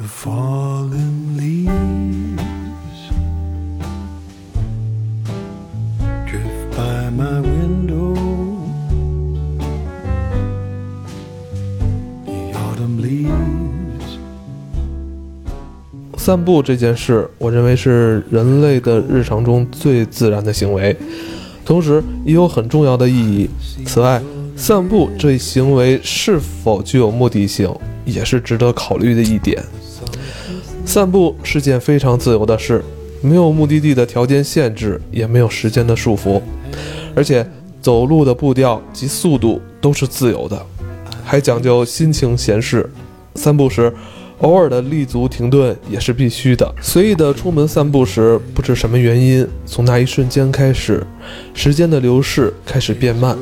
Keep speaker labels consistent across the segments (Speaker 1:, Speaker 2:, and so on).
Speaker 1: The fallen leaves drift by my window. The autumn leaves
Speaker 2: 散步这件事，我认为是人类的日常中最自然的行为，同时也有很重要的意义。此外，散步这一行为是否具有目的性，也是值得考虑的一点。散步是件非常自由的事，没有目的地的条件限制，也没有时间的束缚，而且走路的步调及速度都是自由的，还讲究心情闲适。散步时，偶尔的立足停顿也是必须的。随意的出门散步时，不知什么原因，从那一瞬间开始，时间的流逝开始变慢，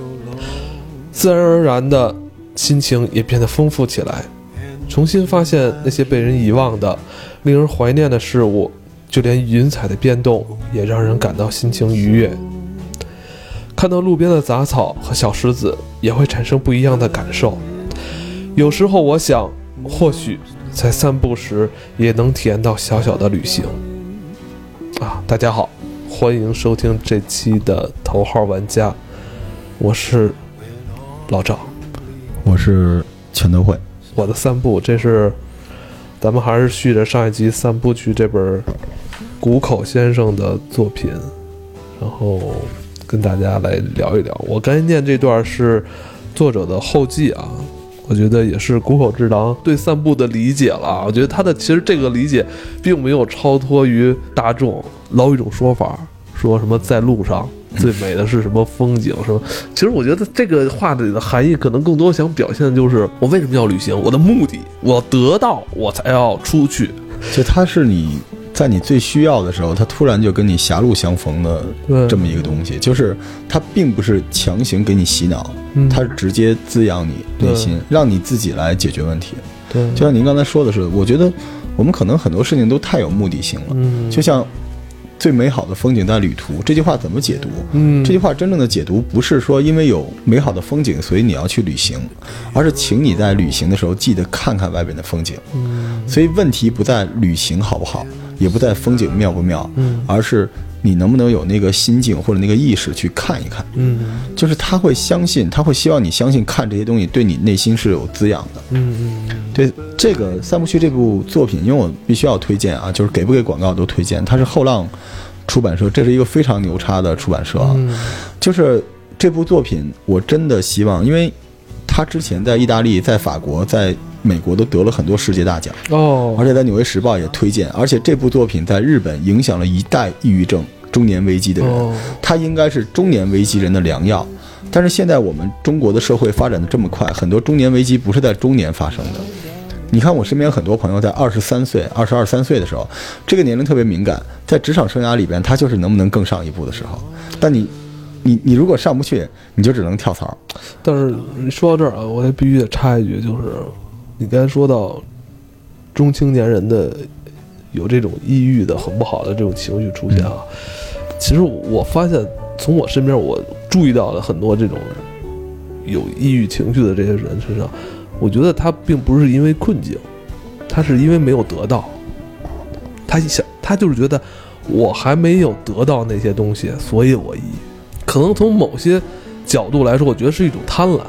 Speaker 2: 自然而然的心情也变得丰富起来。重新发现那些被人遗忘的、令人怀念的事物，就连云彩的变动也让人感到心情愉悦。看到路边的杂草和小石子，也会产生不一样的感受。有时候我想，或许在散步时也能体验到小小的旅行。啊，大家好，欢迎收听这期的头号玩家，我是老赵。
Speaker 3: 我是全都会，
Speaker 2: 我的散步，这是咱们还是续着上一集《散步去》这本谷口先生的作品，然后跟大家来聊一聊。我刚才念这段是作者的后记啊，我觉得也是谷口治郎对散步的理解了。我觉得他的其实这个理解并没有超脱于大众，老一种说法，说什么在路上。最美的是什么风景？是吧？其实我觉得这个话里的含义，可能更多想表现的就是我为什么要旅行，我的目的，我得到，我才要出去。
Speaker 3: 就它是你在你最需要的时候，它突然就跟你狭路相逢的这么一个东西，就是它并不是强行给你洗脑，
Speaker 2: 嗯
Speaker 3: 它是直接滋养你内心，让你自己来解决问题。
Speaker 2: 对，
Speaker 3: 就像您刚才说的是，我觉得我们可能很多事情都太有目的性了，
Speaker 2: 嗯，
Speaker 3: 就像。最美好的风景在旅途，这句话怎么解读？
Speaker 2: 嗯，
Speaker 3: 这句话真正的解读不是说因为有美好的风景，所以你要去旅行，而是请你在旅行的时候记得看看外边的风景。
Speaker 2: 嗯
Speaker 3: 所以问题不在旅行好不好，也不在风景妙不妙，
Speaker 2: 嗯
Speaker 3: 而是你能不能有那个心境或者那个意识去看一看。
Speaker 2: 嗯
Speaker 3: 就是他会相信，他会希望你相信看这些东西对你内心是有滋养的。
Speaker 2: 嗯嗯
Speaker 3: 对这个《三部曲》这部作品，因为我必须要推荐啊，就是给不给广告都推荐。它是后浪出版社，这是一个非常牛叉的出版社啊。
Speaker 2: 嗯
Speaker 3: 就是这部作品，我真的希望，因为他之前在意大利、在法国、在美国都得了很多世界大奖，
Speaker 2: 哦，
Speaker 3: 而且在《纽约时报》也推荐。而且这部作品在日本影响了一代抑郁症、中年危机的人，
Speaker 2: 哦
Speaker 3: 它应该是中年危机人的良药。但是现在我们中国的社会发展的这么快，很多中年危机不是在中年发生的。你看，我身边很多朋友在二十三岁、二十二三岁的时候，这个年龄特别敏感，在职场生涯里边，他就是能不能更上一步的时候。但你，你，你如果上不去，你就只能跳槽。
Speaker 2: 但是说到这儿啊，我得必须得插一句，就是你刚才说到中青年人的有这种抑郁的很不好的这种情绪出现啊，其实我发现从我身边我注意到了很多这种有抑郁情绪的这些人身上，我觉得他并不是因为困境，他是因为没有得到，他想他就是觉得我还没有得到那些东西，所以我抑郁。可能从某些角度来说，我觉得是一种贪婪，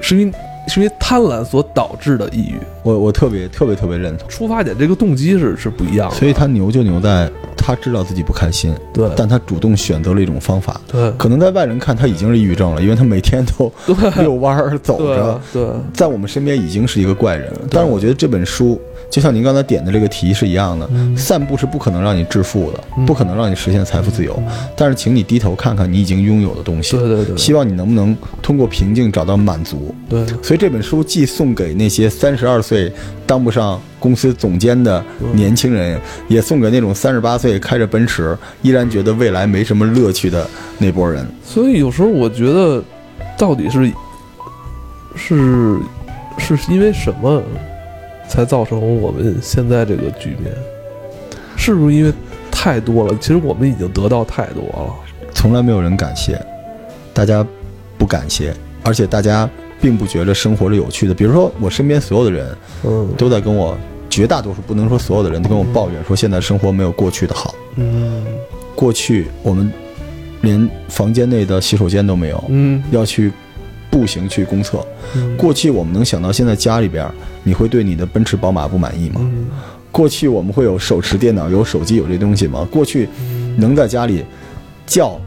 Speaker 2: 是因为是因为贪婪所导致的抑郁。
Speaker 3: 我我特别特别特别认同。
Speaker 2: 出发点这个动机是是不一样的，
Speaker 3: 所以他牛就牛在，他知道自己不开心，
Speaker 2: 对
Speaker 3: 但他主动选择了一种方法。
Speaker 2: 对
Speaker 3: 可能在外人看他已经是抑郁症了，因为他每天都 遛弯儿走着
Speaker 2: 对，对
Speaker 3: 在我们身边已经是一个怪人。但是我觉得这本书就像您刚才点的这个题是一样的，
Speaker 2: 嗯
Speaker 3: 散步是不可能让你致富的，
Speaker 2: 嗯
Speaker 3: 不可能让你实现财富自由。但是请你低头看看你已经拥有的东西，
Speaker 2: 对对对
Speaker 3: 希望你能不能通过平静找到满足。
Speaker 2: 对
Speaker 3: 所以这本书既送给那些三十二岁当不上公司总监的年轻人，也送给那种三十八岁开着奔驰依然觉得未来没什么乐趣的那波人。
Speaker 2: 所以有时候我觉得，到底是是是因为什么才造成我们现在这个局面？是不是因为太多了？其实我们已经得到太多了。
Speaker 3: 从来没有人感谢，大家不感谢，而且大家并不觉得生活是有趣的。比如说，我身边所有的人
Speaker 2: 嗯，
Speaker 3: 都在跟我绝大多数不能说所有的人都跟我抱怨说现在生活没有过去的好。
Speaker 2: 嗯
Speaker 3: 过去我们连房间内的洗手间都没有，
Speaker 2: 嗯
Speaker 3: 要去步行去公厕。
Speaker 2: 嗯
Speaker 3: 过去我们能想到现在家里边你会对你的奔驰宝马不满意吗？
Speaker 2: 嗯
Speaker 3: 过去我们会有手持电脑、有手机、有这东西吗？过去能在家里叫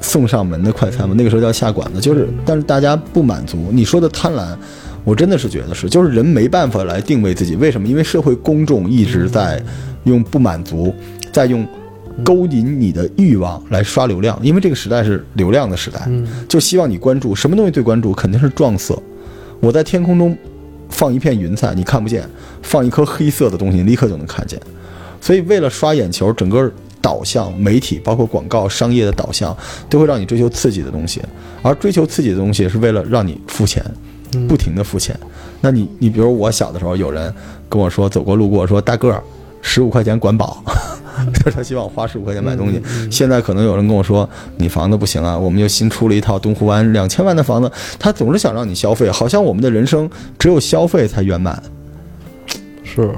Speaker 3: 送上门的快餐吗？那个时候叫下馆子，就是，但是大家不满足。你说的贪婪，我真的是觉得是，就是人没办法来定位自己，为什么？因为社会公众一直在用不满足，在用勾引你的欲望来刷流量，因为这个时代是流量的时代，
Speaker 2: 嗯
Speaker 3: 就希望你关注什么东西最关注，肯定是撞色。我在天空中放一片云彩，你看不见；放一颗黑色的东西，你立刻就能看见。所以，为了刷眼球，整个导向、媒体包括广告、商业的导向，都会让你追求刺激的东西。而追求刺激的东西，是为了让你付钱，不停的付钱。那你，你比如我小的时候，有人跟我说，走过路过说，大个儿，十五块钱管饱。就是他希望我花十五块钱买东西。现在可能有人跟我说，你房子不行啊，我们又新出了一套东湖湾两千万的房子，他总是想让你消费，好像我们的人生只有消费才圆满。
Speaker 2: 是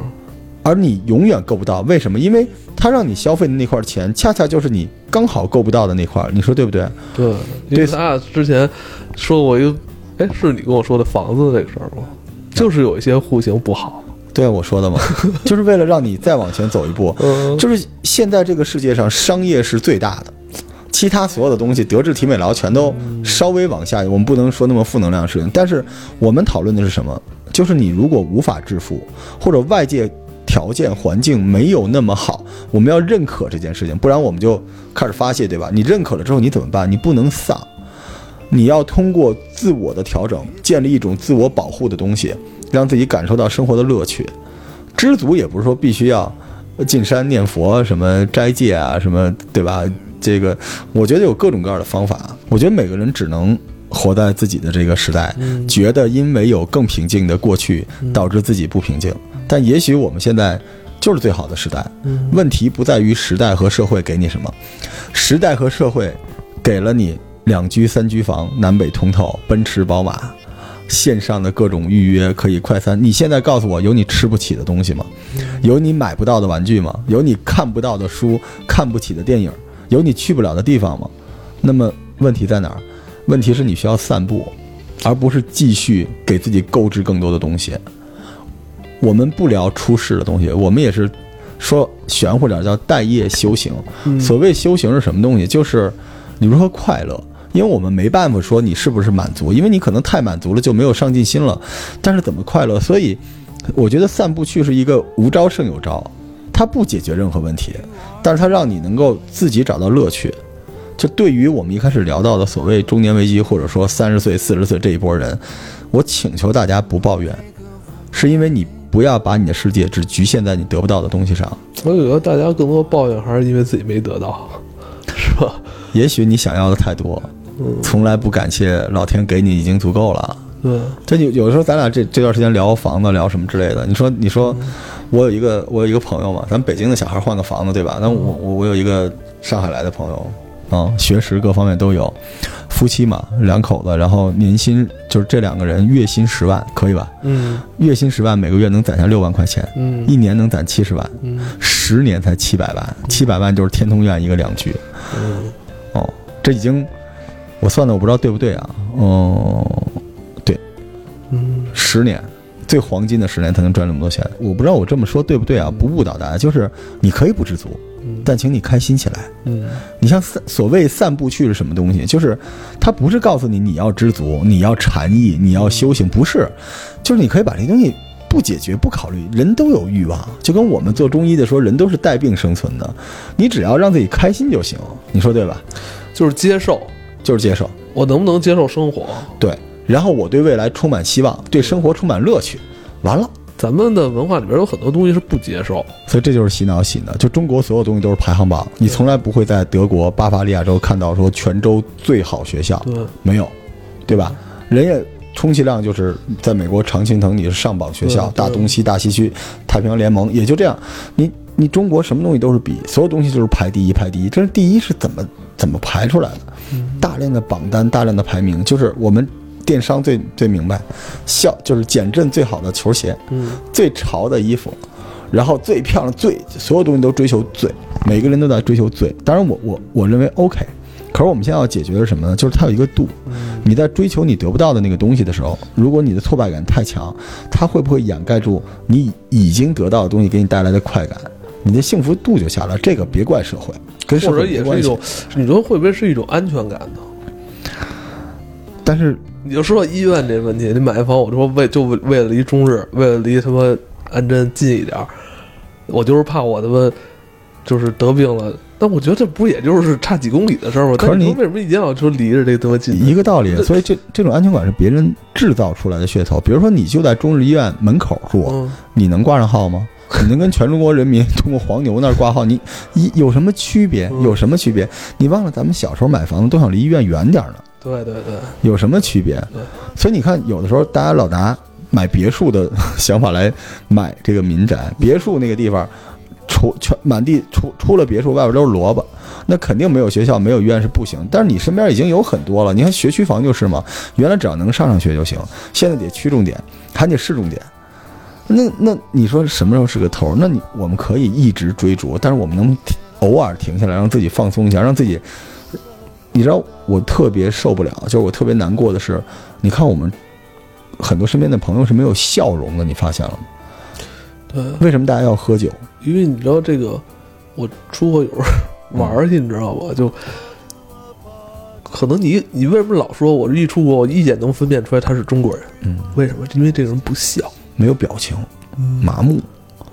Speaker 3: 而你永远够不到，为什么？因为他让你消费的那块钱，恰恰就是你刚好够不到的那块儿，你说对不对？
Speaker 2: 对，因为咱俩之前说过一个，哎，是你跟我说的房子这个事儿吗？就是有一些户型不好，
Speaker 3: 对啊，我说的嘛，就是为了让你再往前走一步。
Speaker 2: 嗯
Speaker 3: 就是现在这个世界上，商业是最大的，其他所有的东西，德智体美劳全都稍微往下。我们不能说那么负能量的事情，但是我们讨论的是什么？就是你如果无法致富，或者外界条件环境没有那么好，我们要认可这件事情，不然我们就开始发泄，对吧？你认可了之后，你怎么办？你不能丧。你要通过自我的调整，建立一种自我保护的东西，让自己感受到生活的乐趣。知足也不是说必须要进山念佛、什么斋戒啊、什么，对吧？这个我觉得有各种各样的方法。我觉得每个人只能活在自己的这个时代，觉得因为有更平静的过去，导致自己不平静。但也许我们现在就是最好的时代。问题不在于时代和社会给你什么，时代和社会给了你两居三居房，南北通透，奔驰宝马。线上的各种预约可以快餐，你现在告诉我有你吃不起的东西吗？有你买不到的玩具吗？有你看不到的书、看不起的电影？有你去不了的地方吗？那么问题在哪儿？问题是你需要散步，而不是继续给自己购置更多的东西。我们不聊出世的东西，我们也是说玄乎点儿叫待业修行。所谓修行是什么东西？就是你如何快乐。因为我们没办法说你是不是满足，因为你可能太满足了就没有上进心了。但是怎么快乐？所以我觉得散步去是一个无招胜有招，它不解决任何问题，但是它让你能够自己找到乐趣。就对于我们一开始聊到的所谓中年危机，或者说三十岁、四十岁这一波人，我请求大家不抱怨，是因为你不要把你的世界只局限在你得不到的东西上。
Speaker 2: 我觉得大家更多抱怨还是因为自己没得到，是吧？
Speaker 3: 也许你想要的太多，从来不感谢老天给你已经足够了。
Speaker 2: 对，
Speaker 3: 这有有的时候，咱俩这这段时间聊房子，聊什么之类的。你说，你说，我有一个我有一个朋友嘛，咱北京的小孩换个房子，对吧？那我我我有一个上海来的朋友，啊、学识各方面都有，夫妻嘛，两口子，然后年薪就是这两个人月薪十万，可以吧？
Speaker 2: 嗯
Speaker 3: 月薪十万，每个月能攒下六万块钱，
Speaker 2: 嗯
Speaker 3: 一年能攒七十万，
Speaker 2: 嗯
Speaker 3: 十年才七百万，七百万就是天通苑一个两居。
Speaker 2: 嗯
Speaker 3: 哦，这已经我算的我不知道对不对啊？哦、对，
Speaker 2: 嗯
Speaker 3: 十年，最黄金的十年才能赚那么多钱。我不知道我这么说对不对啊？不误导大家，就是你可以不知足，但请你开心起来。
Speaker 2: 嗯
Speaker 3: 你像散所谓散步去是什么东西？就是它不是告诉你你要知足，你要禅意，你要修行，不是，就是你可以把这东西不解决、不考虑。人都有欲望，就跟我们做中医的说，人都是带病生存的，你只要让自己开心就行。你说对吧？
Speaker 2: 就是接受，
Speaker 3: 就是接受。
Speaker 2: 我能不能接受生活？
Speaker 3: 对，然后我对未来充满希望，对生活充满乐趣，完了。
Speaker 2: 咱们的文化里边有很多东西是不接受，
Speaker 3: 所以这就是洗脑洗的，就中国所有东西都是排行榜，你从来不会在德国巴伐利亚州看到说泉州最好学校，
Speaker 2: 对，
Speaker 3: 没有，对吧？人家充其量就是在美国常青藤你是上榜学校，大东西、大西区、太平洋联盟也就这样。你你中国什么东西都是比，所有东西就是排第一排第一，这是第一是怎么怎么排出来的？大量的榜单，大量的排名，就是我们电商最最明白，校就是减震最好的球鞋，
Speaker 2: 嗯
Speaker 3: 最潮的衣服，然后最漂亮、最所有东西都追求最，每个人都在追求最。当然我，我我认为 OK，可是我们现在要解决的是什么呢？就是它有一个度。你在追求你得不到的那个东西的时候，如果你的挫败感太强，它会不会掩盖住你已经得到的东西给你带来的快感？你的幸福度就下来。这个别怪社会，跟社
Speaker 2: 或者也是一种。，你说会不会是一种安全感呢？
Speaker 3: 但是
Speaker 2: 你就说到医院这问题，你买房，我说为就为为了离中日，为了离他妈安贞近一点儿，我就是怕我他妈就是得病了。但我觉得这不也就是差几公里的事儿吗？
Speaker 3: 可是你
Speaker 2: 你为什么一定要说离着这他妈近？
Speaker 3: 一个道理，所以这这种安全感是别人制造出来的噱头。比如说，你就在中日医院门口住，
Speaker 2: 嗯，
Speaker 3: 你能挂上号吗？你能跟全中国人民通过黄牛那儿挂号？你一有什么区别？
Speaker 2: 嗯
Speaker 3: 有什么区别？你忘了咱们小时候买房子都想离医院远点儿呢，
Speaker 2: 对对对，
Speaker 3: 有什么区别
Speaker 2: 对？
Speaker 3: 所以你看，有的时候大家老拿买别墅的 想法来买这个民宅，别墅那个地方，除全满地除除了别墅，外边都是萝卜，那肯定没有学校、没有医院是不行。但是你身边已经有很多了，你看学区房就是嘛，原来只要能上上学就行，现在得区重点，还得市重点。那那你说什么时候是个头？那你我们可以一直追逐，但是我们能偶尔停下来，让自己放松一下，让自己。你知道我特别受不了，就是我特别难过的是，你看我们很多身边的朋友是没有笑容的，你发现了吗？
Speaker 2: 对，
Speaker 3: 为什么大家要喝酒？
Speaker 2: 因为你知道这个，我出国有时候玩去，你知道吧？就可能你你为什么老说我这一出国，我一眼能分辨出来他是中国人？
Speaker 3: 嗯，
Speaker 2: 为什么？因为这个人不笑，
Speaker 3: 没有表情，麻木。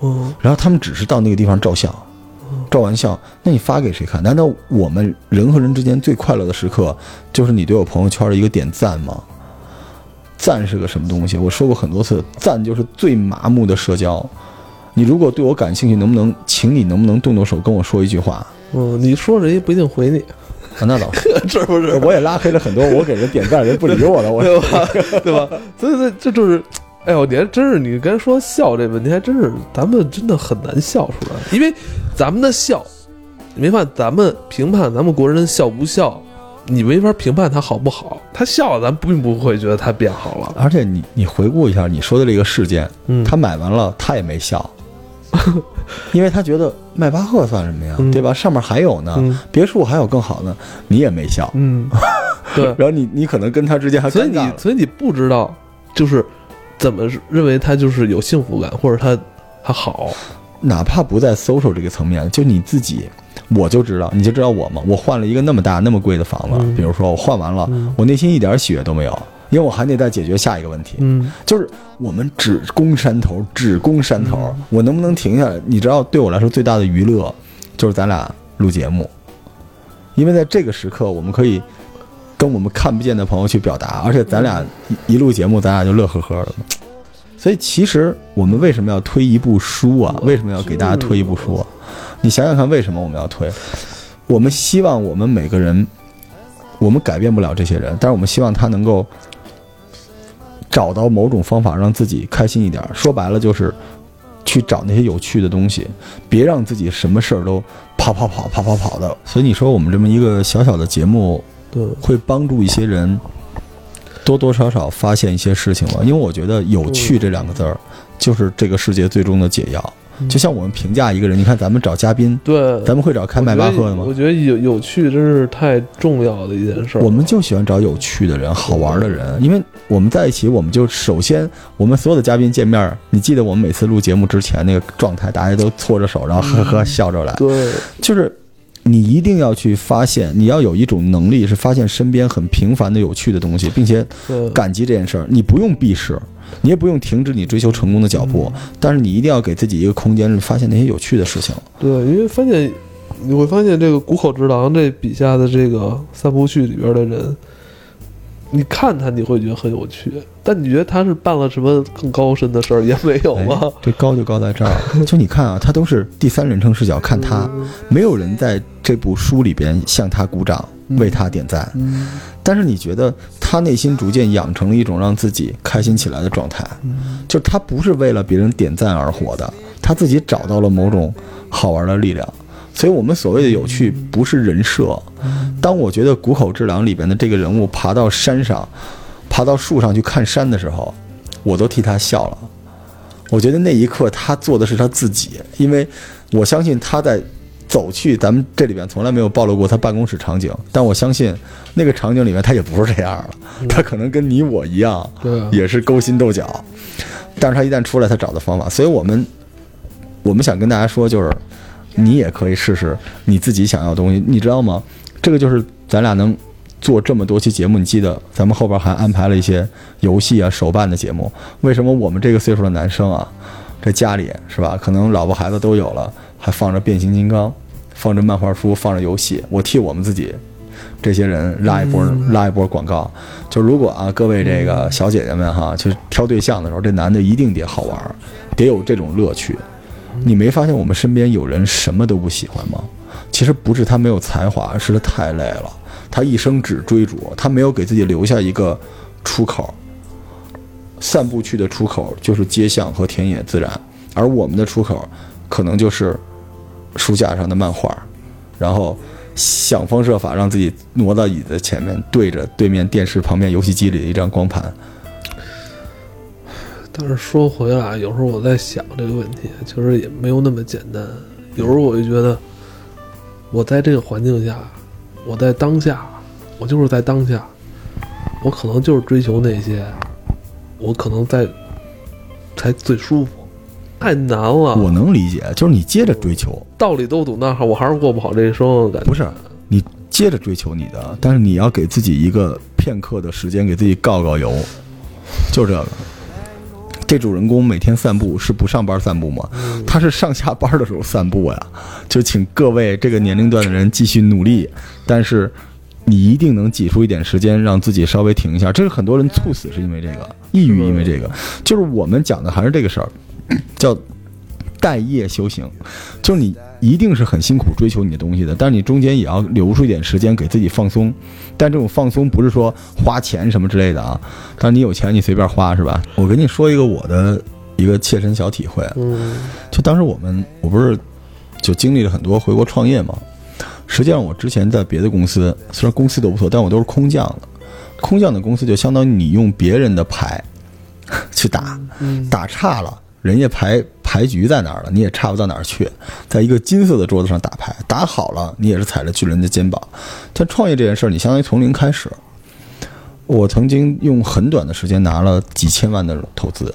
Speaker 2: 嗯，
Speaker 3: 然后他们只是到那个地方照相，照完相，那你发给谁看？难道我们人和人之间最快乐的时刻，就是你对我朋友圈的一个点赞吗？赞是个什么东西？我说过很多次，赞就是最麻木的社交。你如果对我感兴趣，能不能，请你能不能动动手跟我说一句话？
Speaker 2: 嗯，你说人家不一定回你，
Speaker 3: 啊，那倒是，
Speaker 2: 是不是？
Speaker 3: 我也拉黑了很多我给人点赞人不理我了，我
Speaker 2: 对吧？对吧？所以这这就是，哎呦，你还真是，你刚才说笑这问题，还真是咱们真的很难笑出来，因为咱们的笑，你没发现咱们评判咱们国人笑不笑，你没法评判他好不好。他笑了，咱并不会觉得他变好了。
Speaker 3: 而且你你回顾一下你说的这个事件，
Speaker 2: 嗯，
Speaker 3: 他买完了他也没笑，因为他觉得迈巴赫算什么呀，
Speaker 2: 嗯。
Speaker 3: 对吧？上面还有呢，
Speaker 2: 嗯。
Speaker 3: 别墅还有更好呢，你也没笑，
Speaker 2: 嗯，对，
Speaker 3: 然后你你可能跟他之间还
Speaker 2: 所以你。所以你不知道，就是怎么认为他就是有幸福感，或者他他好。
Speaker 3: 哪怕不在 social 这个层面，就你自己，我就知道，你就知道我嘛，我换了一个那么大那么贵的房子，
Speaker 2: 嗯。
Speaker 3: 比如说我换完了，
Speaker 2: 嗯。
Speaker 3: 我内心一点喜悦都没有，因为我还得再解决下一个问题。
Speaker 2: 嗯
Speaker 3: 就是我们只攻山头，只攻山头。
Speaker 2: 嗯
Speaker 3: 我能不能停下来？你知道，对我来说最大的娱乐就是咱俩录节目，因为在这个时刻，我们可以跟我们看不见的朋友去表达，而且咱俩一一录节目，咱俩就乐呵呵的。所以，其实我们为什么要推一部书啊？为什么要给大家推一部书啊？你想想看，为什么我们要推？我们希望我们每个人，我们改变不了这些人，但是我们希望他能够找到某种方法让自己开心一点儿。说白了就是去找那些有趣的东西，别让自己什么事儿都跑跑跑跑跑跑的。所以你说我们这么一个小小的节目，
Speaker 2: 对，
Speaker 3: 会帮助一些人多多少少发现一些事情吗？因为我觉得“有趣”这两个字儿就是这个世界最终的解药。就像我们评价一个人，你看咱们找嘉宾，
Speaker 2: 对，
Speaker 3: 咱们会找开迈巴赫的吗
Speaker 2: 我？觉得有有趣真是太重要的一件事儿。
Speaker 3: 我们就喜欢找有趣的人、好玩的人，因为我们在一起，我们就首先，我们所有的嘉宾见面，你记得我们每次录节目之前那个状态，大家都搓着手，然后呵呵笑着来，
Speaker 2: 对
Speaker 3: 就是你一定要去发现，你要有一种能力，是发现身边很平凡的有趣的东西，并且
Speaker 2: 对
Speaker 3: 感激这件事儿。你不用避世，你也不用停止你追求成功的脚步，但是你一定要给自己一个空间，去发现那些有趣的事情。
Speaker 2: 对，因为发现你会发现这个谷口直郎这笔下的这个三部曲里边的人，你看他你会觉得很有趣，但你觉得他是办了什么更高深的事儿也没有吗？
Speaker 3: 哎这高就高在这儿，就你看啊，他都是第三人称视角看他，没有人在这部书里边向他鼓掌，为他点赞。但是你觉得他内心逐渐养成了一种让自己开心起来的状态，就他不是为了别人点赞而活的，他自己找到了某种好玩的力量。所以，我们所谓的有趣，不是人设。当我觉得谷口治郎里边的这个人物爬到山上，爬到树上去看山的时候，我都替他笑了。我觉得那一刻他做的是他自己，因为我相信他在走去咱们这里边从来没有暴露过他办公室场景，但我相信那个场景里面他也不是这样了，他可能跟你我一样，
Speaker 2: 对啊
Speaker 3: 也是勾心斗角，但是他一旦出来，他找的方法，所以我们我们想跟大家说，就是你也可以试试你自己想要的东西，你知道吗？这个就是咱俩能做这么多期节目，你记得咱们后边还安排了一些游戏啊、手办的节目。为什么我们这个岁数的男生啊，这家里是吧，可能老婆孩子都有了，还放着变形金刚，放着漫画书，放着游戏，我替我们自己。这些人拉一波、拉一波广告，就如果啊，各位这个小姐姐们哈，就是挑对象的时候，这男的一定得好玩儿，得有这种乐趣。你没发现我们身边有人什么都不喜欢吗？其实不是他没有才华，是他太累了。他一生只追逐，他没有给自己留下一个出口。散步去的出口就是街巷和田野自然，而我们的出口可能就是书架上的漫画，然后想方设法让自己挪到椅子前面，对着对面电视旁边游戏机里的一张光盘。
Speaker 2: 但是说回来，有时候我在想这个问题，其实也没有那么简单。有时候我就觉得，我在这个环境下，我在当下，我就是在当下，我可能就是追求那些，我可能在才最舒服。太难了，
Speaker 3: 我能理解，就是你接着追求，
Speaker 2: 道理都懂，但是我还是过不好这一生，感觉
Speaker 3: 不是你接着追求你的，但是你要给自己一个片刻的时间，给自己告告油，就这个。这主人公每天散步是不上班散步吗？他是上下班的时候散步呀。就请各位这个年龄段的人继续努力，但是你一定能挤出一点时间让自己稍微停一下。这是很多人猝死是因为这个，抑郁因为这个，就是我们讲的还是这个事儿，叫待业修行，就是你一定是很辛苦追求你的东西的，但是你中间也要留出一点时间给自己放松。但这种放松不是说花钱什么之类的啊，但是你有钱你随便花是吧？我跟你说一个我的一个切身小体会，
Speaker 2: 嗯
Speaker 3: 就当时我们我不是就经历了很多回国创业嘛，实际上我之前在别的公司，虽然公司都不错，但我都是空降的。空降的公司就相当于你用别人的牌 去打，
Speaker 2: 嗯
Speaker 3: 打差了，人家牌牌局在哪儿了，你也差不到哪儿去。在一个金色的桌子上打牌，打好了，你也是踩着巨人的肩膀。但创业这件事儿，你相当于从零开始。我曾经用很短的时间拿了几千万的投资，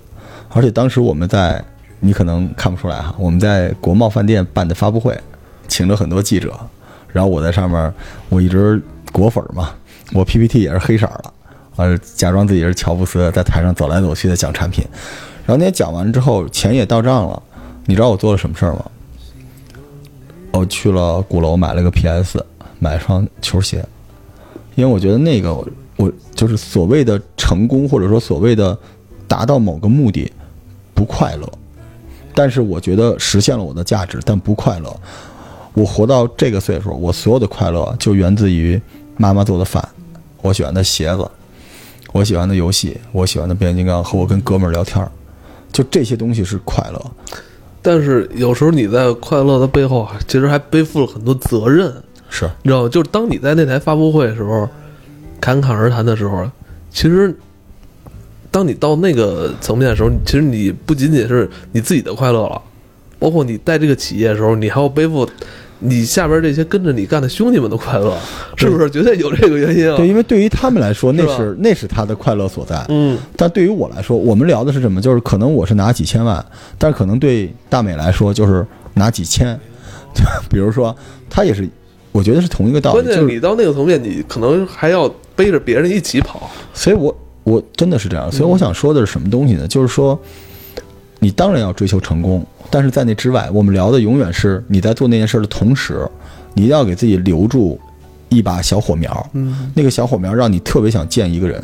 Speaker 3: 而且当时我们在，你可能看不出来哈，我们在国贸饭店办的发布会，请了很多记者，然后我在上面，我一直果粉儿嘛，我 PPT 也是黑色的，呃，假装自己是乔布斯，在台上走来走去的讲产品，然后那天讲完之后，钱也到账了，你知道我做了什么事儿吗？我去了鼓楼买了个 PS，买双球鞋，因为我觉得那个我就是所谓的成功，或者说所谓的达到某个目的，不快乐，但是我觉得实现了我的价值，但不快乐。我活到这个岁数，我所有的快乐就源自于妈妈做的饭，我喜欢的鞋子，我喜欢的游戏，我喜欢的变形金刚和我跟哥们儿聊天儿，就这些东西是快乐。
Speaker 2: 但是有时候你在快乐的背后啊，其实还背负了很多责任，
Speaker 3: 是
Speaker 2: 你知道吗？就是当你在那台发布会的时候，侃侃而谈的时候，其实，当你到那个层面的时候，其实你不仅仅是你自己的快乐了，包括你带这个企业的时候，你还要背负你下边这些跟着你干的兄弟们的快乐，是不是？绝对有这个原因啊。
Speaker 3: 对，因为对于他们来说，那
Speaker 2: 是
Speaker 3: 是那是他的快乐所在。
Speaker 2: 嗯，
Speaker 3: 但对于我来说，我们聊的是什么？就是可能我是拿几千万，但是可能对大美来说就是拿几千。比如说，他也是，我觉得是同一个道理。
Speaker 2: 关键
Speaker 3: 就
Speaker 2: 你到那个层面，你可能还要背着别人一起跑。
Speaker 3: 所以我我真的是这样。所以我想说的是什么东西呢？就是说，你当然要追求成功，但是在那之外，我们聊的永远是你在做那件事的同时，你一定要给自己留住一把小火苗。
Speaker 2: 嗯，
Speaker 3: 那个小火苗让你特别想见一个人，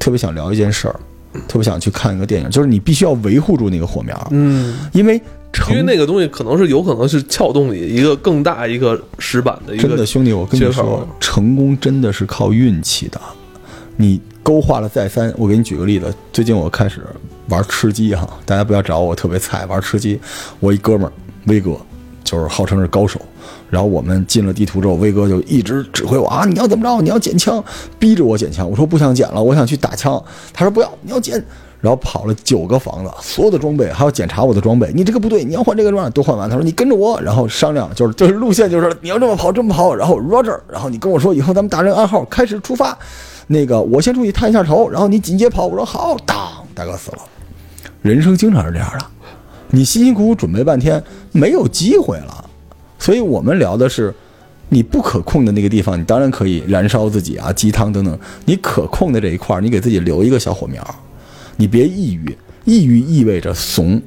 Speaker 3: 特别想聊一件事儿，特别想去看一个电影，就是你必须要维护住那个火苗，
Speaker 2: 嗯，
Speaker 3: 因为成
Speaker 2: 因为那个东西可能是有可能是撬动你一个更大一个石板的一个
Speaker 3: 真的兄弟，我跟你说，成功真的是靠运气的。你勾画了再三，我给你举个例子，最近我开始玩吃鸡哈，大家不要找我，我特别菜，玩吃鸡。我一哥们儿威哥，就是号称是高手。然后我们进了地图之后，威哥就一直指挥我啊，你要怎么着？你要捡枪，逼着我捡枪。我说不想捡了，我想去打枪。他说不要，你要捡。然后跑了九个房子，所有的装备还要检查我的装备，你这个不对，你要换这个装备都换完。他说你跟着我，然后商量，就是就是路线就是你要这么跑这么跑，然后 Roger，然后你跟我说以后咱们打人暗号开始出发，那个我先出去探一下头，然后你紧接跑，我说好，当大哥死了。人生经常是这样的，你辛辛苦苦准备半天没有机会了，所以我们聊的是。你不可控的那个地方，你当然可以燃烧自己啊，鸡汤等等。你可控的这一块儿，你给自己留一个小火苗，你别抑郁。抑郁意味着怂、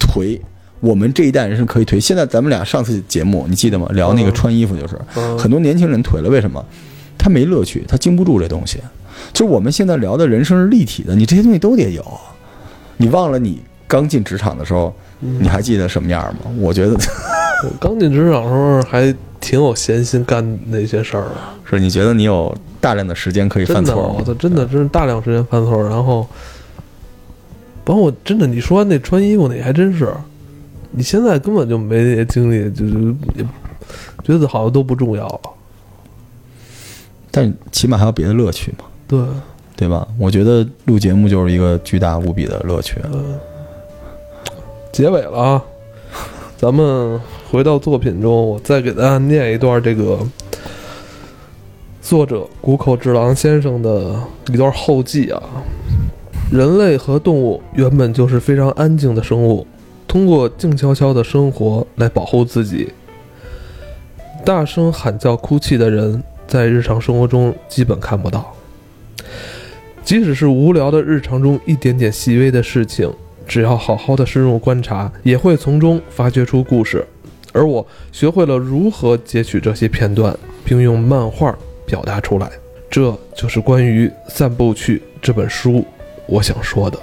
Speaker 3: 颓。我们这一代人是可以颓。现在咱们俩上次节目你记得吗？聊那个穿衣服就是，很多年轻人颓了，为什么？他没乐趣，他经不住这东西。就是我们现在聊的人生是立体的，你这些东西都得有。你忘了你刚进职场的时候，你还记得什么样吗？我觉得
Speaker 2: 我刚进职场的时候还挺有闲心干那些事儿的。
Speaker 3: 是你觉得你有大量的时间可以犯
Speaker 2: 真的，
Speaker 3: 错吗？
Speaker 2: 我操，真的真是大量时间犯错，然后，包括真的你说那穿衣服那还真是，你现在根本就没那些精力，就是也觉得好像都不重要了。
Speaker 3: 但起码还有别的乐趣嘛，
Speaker 2: 对，
Speaker 3: 对吧？我觉得录节目就是一个巨大无比的乐趣。
Speaker 2: 结尾了啊，咱们回到作品中，我再给大家念一段这个作者谷口治郎先生的一段后记啊。人类和动物原本就是非常安静的生物，通过静悄悄的生活来保护自己。大声喊叫、哭泣的人，在日常生活中基本看不到。即使是无聊的日常中一点点细微的事情，只要好好的深入观察，也会从中发掘出故事。而我学会了如何截取这些片段，并用漫画表达出来。这就是关于《散步去》这本书我想说的。